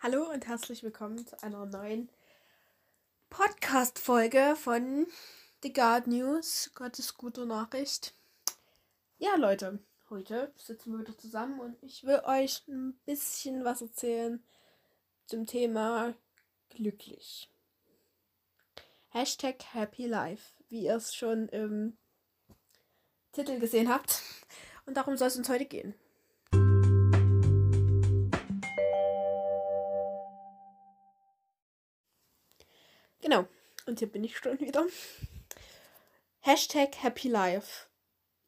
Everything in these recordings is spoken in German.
Hallo und herzlich willkommen zu einer neuen Podcast-Folge von The God News, Gottes gute Nachricht. Ja, Leute, heute sitzen wir wieder zusammen und ich will euch ein bisschen was erzählen zum Thema glücklich. Hashtag Happy Life, wie ihr es schon im Titel gesehen habt. Und darum soll es uns heute gehen. Genau. Und hier bin ich schon wieder. Hashtag Happy Life.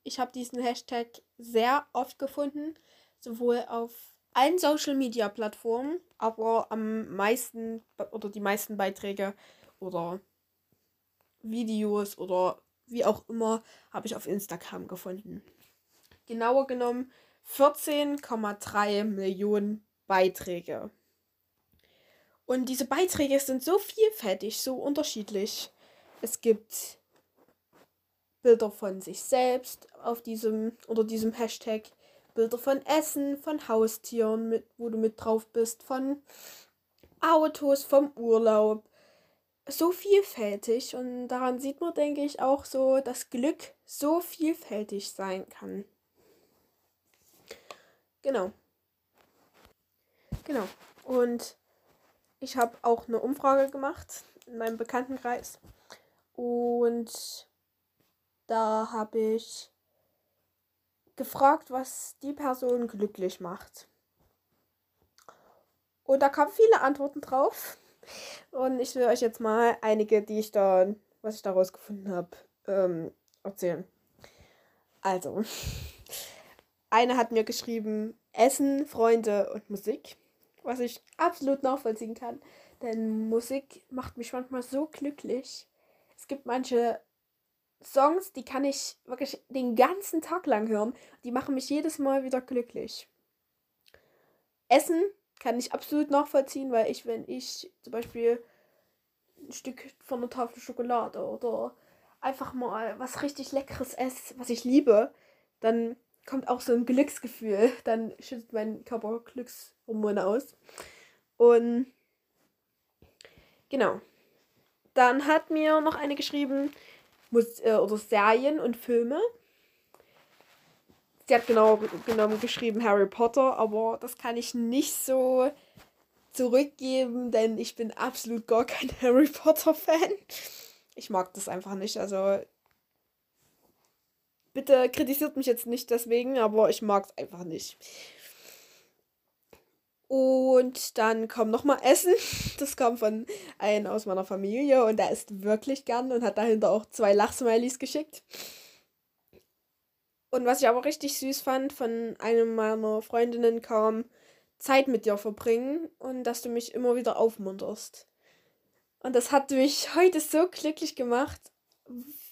Ich habe diesen Hashtag sehr oft gefunden, sowohl auf allen Social Media Plattformen, aber am meisten oder die meisten Beiträge oder Videos oder wie auch immer habe ich auf Instagram gefunden. Genauer genommen 14,3 Millionen Beiträge. Und diese Beiträge sind so vielfältig, so unterschiedlich. Es gibt Bilder von sich selbst auf diesem oder diesem Hashtag, Bilder von Essen, von Haustieren, mit, wo du mit drauf bist, von Autos, vom Urlaub. So vielfältig und daran sieht man, denke ich, auch so, dass Glück so vielfältig sein kann. Genau. Genau. Und ich habe auch eine Umfrage gemacht in meinem Bekanntenkreis. Und da habe ich gefragt, was die Person glücklich macht. Und da kamen viele Antworten drauf. Und ich will euch jetzt mal einige, die ich da, was ich daraus gefunden habe, ähm, erzählen. Also, eine hat mir geschrieben, Essen, Freunde und Musik was ich absolut nachvollziehen kann. Denn Musik macht mich manchmal so glücklich. Es gibt manche Songs, die kann ich wirklich den ganzen Tag lang hören. Die machen mich jedes Mal wieder glücklich. Essen kann ich absolut nachvollziehen, weil ich, wenn ich zum Beispiel ein Stück von einer Tafel Schokolade oder einfach mal was richtig Leckeres esse, was ich liebe, dann kommt auch so ein Glücksgefühl. Dann schüttet mein Körper Glückshormone aus. Und genau. Dann hat mir noch eine geschrieben, Mus äh, oder Serien und Filme. Sie hat genau genommen geschrieben Harry Potter, aber das kann ich nicht so zurückgeben, denn ich bin absolut gar kein Harry Potter Fan. Ich mag das einfach nicht. Also Bitte kritisiert mich jetzt nicht deswegen, aber ich mag es einfach nicht. Und dann kam nochmal Essen. Das kam von einem aus meiner Familie und der isst wirklich gern und hat dahinter auch zwei Lachsmilies geschickt. Und was ich aber richtig süß fand, von einem meiner Freundinnen kam Zeit mit dir verbringen und dass du mich immer wieder aufmunterst. Und das hat mich heute so glücklich gemacht,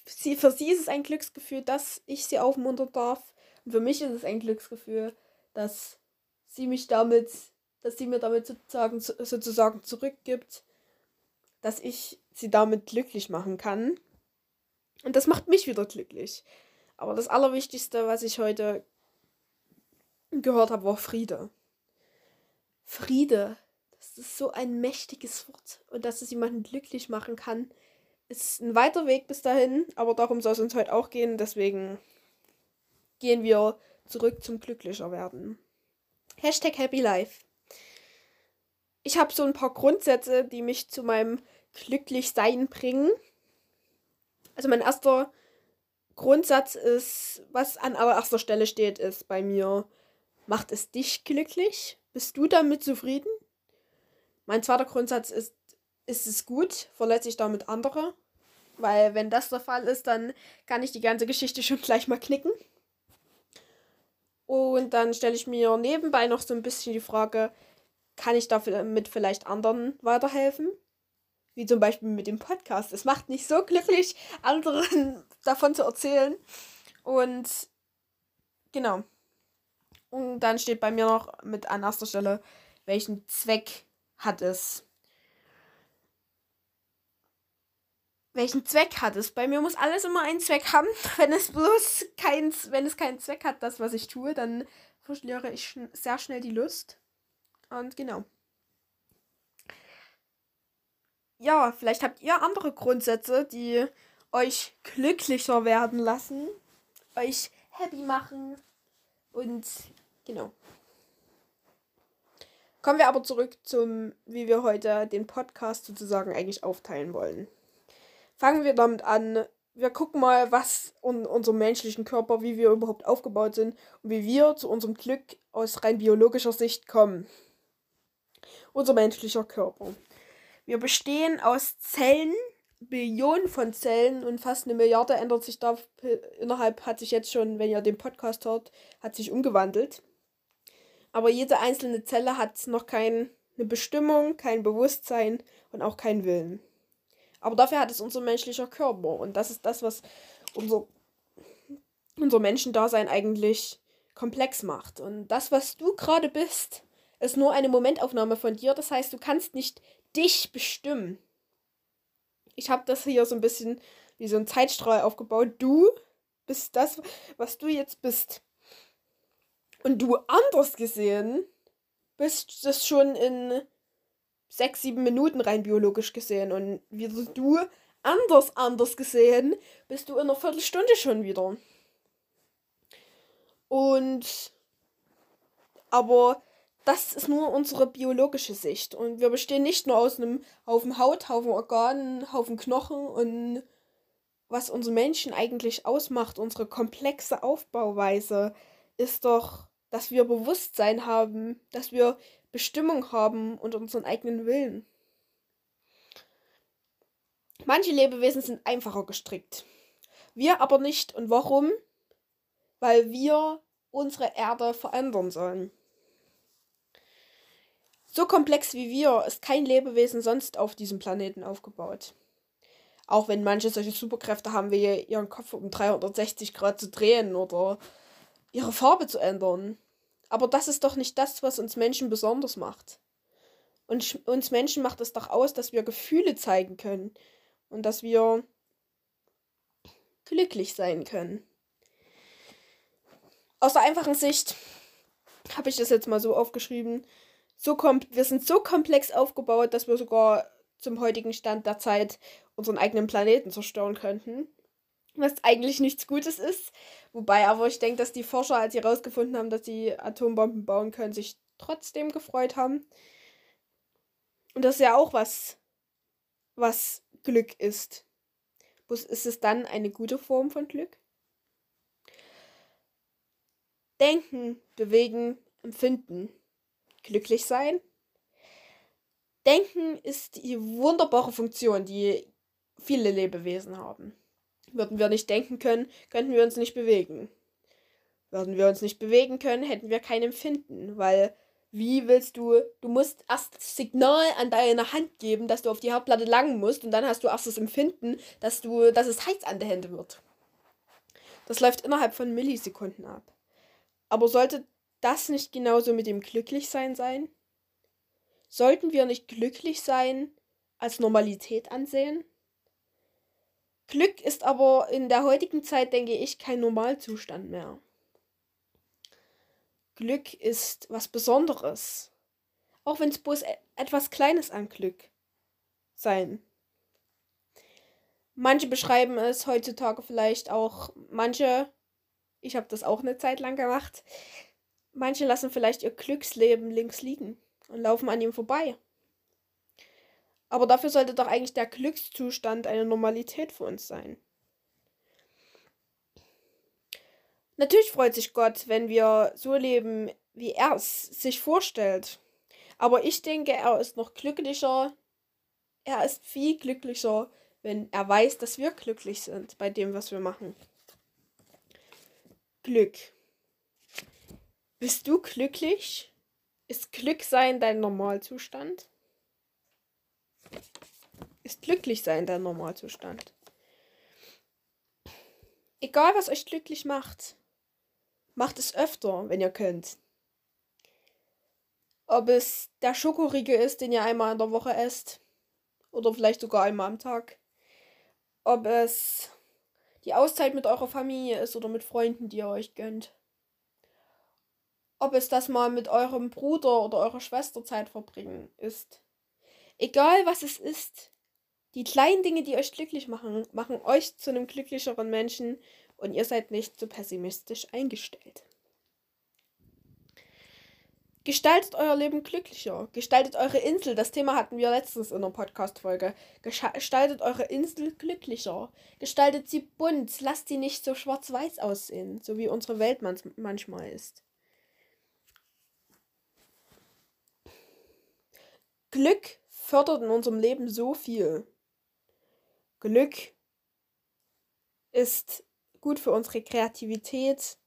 sie, für sie ist es ein Glücksgefühl, dass ich sie aufmuntern darf. Und für mich ist es ein Glücksgefühl, dass sie mich damit, dass sie mir damit sozusagen, sozusagen zurückgibt, dass ich sie damit glücklich machen kann. Und das macht mich wieder glücklich. Aber das Allerwichtigste, was ich heute gehört habe, war Friede. Friede, das ist so ein mächtiges Wort. Und dass es jemanden glücklich machen kann, ist ein weiter Weg bis dahin, aber darum soll es uns heute auch gehen. Deswegen gehen wir zurück zum glücklicher werden. Hashtag Happy Life. Ich habe so ein paar Grundsätze, die mich zu meinem Glücklichsein bringen. Also mein erster Grundsatz ist, was an allererster Stelle steht, ist bei mir, macht es dich glücklich? Bist du damit zufrieden? Mein zweiter Grundsatz ist, ist es gut, verletze ich damit andere. Weil wenn das der Fall ist, dann kann ich die ganze Geschichte schon gleich mal knicken. Und dann stelle ich mir nebenbei noch so ein bisschen die Frage, kann ich damit vielleicht anderen weiterhelfen? Wie zum Beispiel mit dem Podcast. Es macht mich so glücklich, anderen davon zu erzählen. Und genau. Und dann steht bei mir noch mit an erster Stelle, welchen Zweck hat es? Welchen Zweck hat es? Bei mir muss alles immer einen Zweck haben. Wenn es bloß kein, wenn es keinen Zweck hat, das, was ich tue, dann verliere ich sehr schnell die Lust. Und genau. ja, vielleicht habt ihr andere Grundsätze, die euch glücklicher werden lassen, euch happy machen und genau. Kommen wir aber zurück zum, wie wir heute den Podcast sozusagen eigentlich aufteilen wollen. Fangen wir damit an. Wir gucken mal, was in unserem menschlichen Körper, wie wir überhaupt aufgebaut sind und wie wir zu unserem Glück aus rein biologischer Sicht kommen. Unser menschlicher Körper. Wir bestehen aus Zellen, Billionen von Zellen und fast eine Milliarde ändert sich da innerhalb, hat sich jetzt schon, wenn ihr den Podcast hört, hat sich umgewandelt. Aber jede einzelne Zelle hat noch keine Bestimmung, kein Bewusstsein und auch keinen Willen. Aber dafür hat es unser menschlicher Körper. Und das ist das, was unser, unser Menschendasein eigentlich komplex macht. Und das, was du gerade bist, ist nur eine Momentaufnahme von dir. Das heißt, du kannst nicht dich bestimmen. Ich habe das hier so ein bisschen wie so ein Zeitstrahl aufgebaut. Du bist das, was du jetzt bist. Und du anders gesehen bist das schon in sechs, sieben Minuten rein biologisch gesehen. Und wieder du anders, anders gesehen bist du in einer Viertelstunde schon wieder. Und aber das ist nur unsere biologische Sicht. Und wir bestehen nicht nur aus einem Haufen Haut, Haufen Organen, Haufen Knochen und was unsere Menschen eigentlich ausmacht, unsere komplexe Aufbauweise, ist doch dass wir Bewusstsein haben, dass wir Bestimmung haben und unseren eigenen Willen. Manche Lebewesen sind einfacher gestrickt. Wir aber nicht. Und warum? Weil wir unsere Erde verändern sollen. So komplex wie wir ist kein Lebewesen sonst auf diesem Planeten aufgebaut. Auch wenn manche solche Superkräfte haben, wie ihren Kopf um 360 Grad zu drehen oder ihre Farbe zu ändern. Aber das ist doch nicht das, was uns Menschen besonders macht. Und uns Menschen macht es doch aus, dass wir Gefühle zeigen können und dass wir glücklich sein können. Aus der einfachen Sicht habe ich das jetzt mal so aufgeschrieben. So wir sind so komplex aufgebaut, dass wir sogar zum heutigen Stand der Zeit unseren eigenen Planeten zerstören könnten was eigentlich nichts Gutes ist. Wobei aber ich denke, dass die Forscher, als sie herausgefunden haben, dass sie Atombomben bauen können, sich trotzdem gefreut haben. Und das ist ja auch was, was Glück ist. Ist es dann eine gute Form von Glück? Denken, bewegen, empfinden. Glücklich sein. Denken ist die wunderbare Funktion, die viele Lebewesen haben. Würden wir nicht denken können, könnten wir uns nicht bewegen. Würden wir uns nicht bewegen können, hätten wir kein Empfinden, weil wie willst du, du musst erst das Signal an deine Hand geben, dass du auf die Herdplatte langen musst und dann hast du erst das Empfinden, dass du, dass es heiß an der Hände wird. Das läuft innerhalb von Millisekunden ab. Aber sollte das nicht genauso mit dem Glücklichsein sein? Sollten wir nicht glücklich sein als Normalität ansehen? Glück ist aber in der heutigen Zeit, denke ich, kein Normalzustand mehr. Glück ist was Besonderes. Auch wenn es bloß e-, etwas Kleines an Glück sein. Manche beschreiben es heutzutage vielleicht auch, manche, ich habe das auch eine Zeit lang gemacht, manche lassen vielleicht ihr Glücksleben links liegen und laufen an ihm vorbei. Aber dafür sollte doch eigentlich der Glückszustand eine Normalität für uns sein. Natürlich freut sich Gott, wenn wir so leben, wie er es sich vorstellt. Aber ich denke, er ist noch glücklicher. Er ist viel glücklicher, wenn er weiß, dass wir glücklich sind bei dem, was wir machen. Glück. Bist du glücklich? Ist Glücksein dein Normalzustand? Ist glücklich sein der Normalzustand. Egal, was euch glücklich macht, macht es öfter, wenn ihr könnt. Ob es der Schokoriegel ist, den ihr einmal in der Woche esst, oder vielleicht sogar einmal am Tag. Ob es die Auszeit mit eurer Familie ist oder mit Freunden, die ihr euch gönnt. Ob es das mal mit eurem Bruder oder eurer Schwester Zeit verbringen ist. Egal was es ist, Die kleinen Dinge, die euch glücklich machen, machen euch zu einem glücklicheren Menschen und ihr seid nicht so pessimistisch eingestellt. Gestaltet euer Leben glücklicher. Gestaltet eure Insel. Das Thema hatten wir letztens in der Podcast-Folge. Gestaltet eure Insel glücklicher. Gestaltet sie bunt. Lasst sie nicht so schwarz-weiß aussehen, so wie unsere Welt manchmal ist. Glück fördert in unserem Leben so viel. Glück ist gut für unsere Kreativität.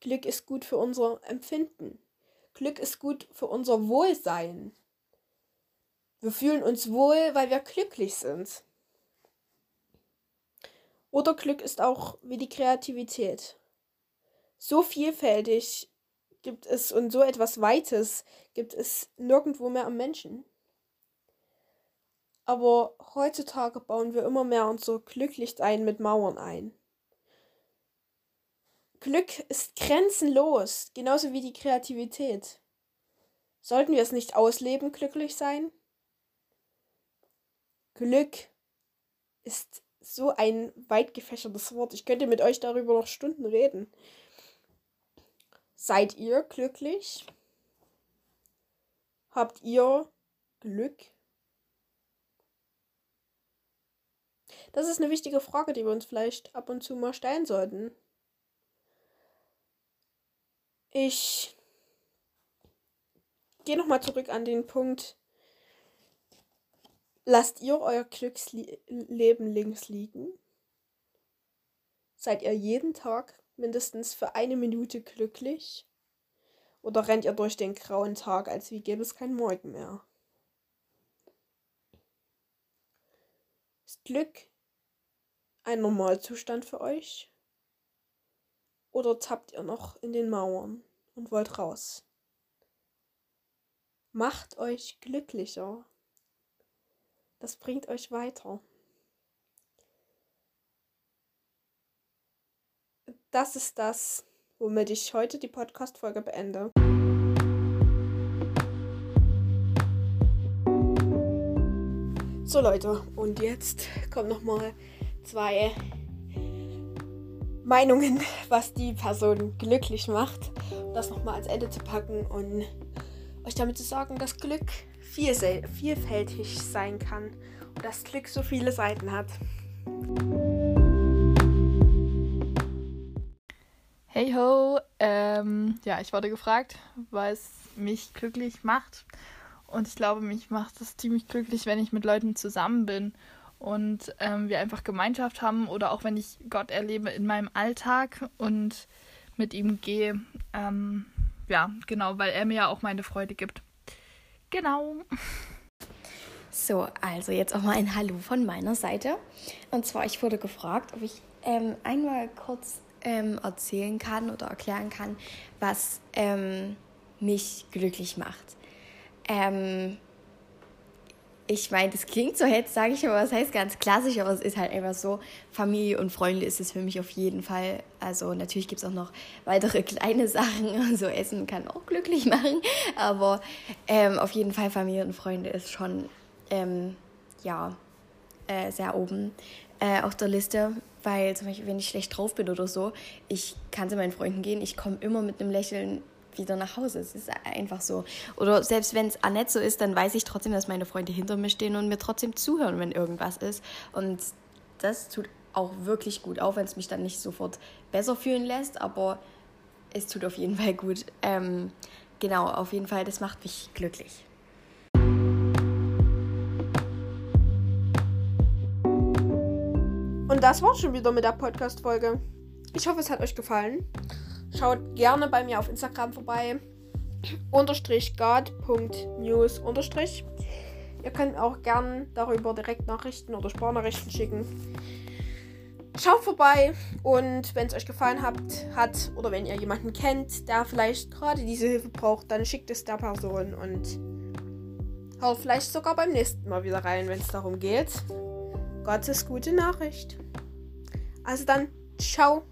Glück ist gut für unser Empfinden. Glück ist gut für unser Wohlsein. Wir fühlen uns wohl, weil wir glücklich sind. Oder Glück ist auch wie die Kreativität. So vielfältig gibt es und so etwas Weites gibt es nirgendwo mehr am Menschen. Aber heutzutage bauen wir immer mehr unser Glücklichsein mit Mauern ein. Glück ist grenzenlos, genauso wie die Kreativität. Sollten wir es nicht ausleben, glücklich sein? Glück ist so ein weit gefächertes Wort. Ich könnte mit euch darüber noch Stunden reden. Seid ihr glücklich? Habt ihr Glück? Das ist eine wichtige Frage, die wir uns vielleicht ab und zu mal stellen sollten. Ich gehe nochmal zurück an den Punkt. Lasst ihr euer Glücksleben links liegen? Seid ihr jeden Tag mindestens für eine Minute glücklich? Oder rennt ihr durch den grauen Tag, als wie gäbe es keinen Morgen mehr? Ist Glück ein Normalzustand für euch? Oder tappt ihr noch in den Mauern und wollt raus? Macht euch glücklicher. Das bringt euch weiter. Das ist das, womit ich heute die Podcast-Folge beende. So Leute, und jetzt kommen nochmal zwei Meinungen, was die Person glücklich macht. Das nochmal als Ende zu packen und euch damit zu sagen, dass Glück vielfältig sein kann und dass Glück so viele Seiten hat. Hey ho, ähm, ja, ich wurde gefragt, was mich glücklich macht. Und ich glaube, mich macht es ziemlich glücklich, wenn ich mit Leuten zusammen bin und ähm, wir einfach Gemeinschaft haben oder auch wenn ich Gott erlebe in meinem Alltag und mit ihm gehe. Ähm, ja, genau, weil er mir ja auch meine Freude gibt. Genau. So, also jetzt auch mal ein Hallo von meiner Seite. Und zwar, ich wurde gefragt, ob ich ähm, einmal kurz ähm, erzählen kann oder erklären kann, was ähm, mich glücklich macht. Ähm, ich meine, das klingt so jetzt, sage ich aber, was heißt ganz klassisch, aber es ist halt einfach so, Familie und Freunde ist es für mich auf jeden Fall. Also natürlich gibt es auch noch weitere kleine Sachen, also Essen kann auch glücklich machen, aber ähm, auf jeden Fall Familie und Freunde ist schon, ähm, ja, äh, sehr oben äh, auf der Liste, weil zum Beispiel, wenn ich schlecht drauf bin oder so, ich kann zu meinen Freunden gehen, ich komme immer mit einem Lächeln wieder nach Hause. Es ist einfach so. Oder selbst wenn es nicht so ist, dann weiß ich trotzdem, dass meine Freunde hinter mir stehen und mir trotzdem zuhören, wenn irgendwas ist. Und das tut auch wirklich gut, auch wenn es mich dann nicht sofort besser fühlen lässt, aber es tut auf jeden Fall gut. Ähm, genau, auf jeden Fall, das macht mich glücklich. Und das war's schon wieder mit der Podcast-Folge. Ich hoffe, es hat euch gefallen. Schaut gerne bei mir auf Instagram vorbei. Unterstrich guard.news unterstrich. Ihr könnt auch gerne darüber direkt Nachrichten oder Sprachnachrichten schicken. Schaut vorbei und wenn es euch gefallen hat, hat oder wenn ihr jemanden kennt, der vielleicht gerade diese Hilfe braucht, dann schickt es der Person und haut vielleicht sogar beim nächsten Mal wieder rein, wenn es darum geht. Gottes gute Nachricht. Also dann, ciao.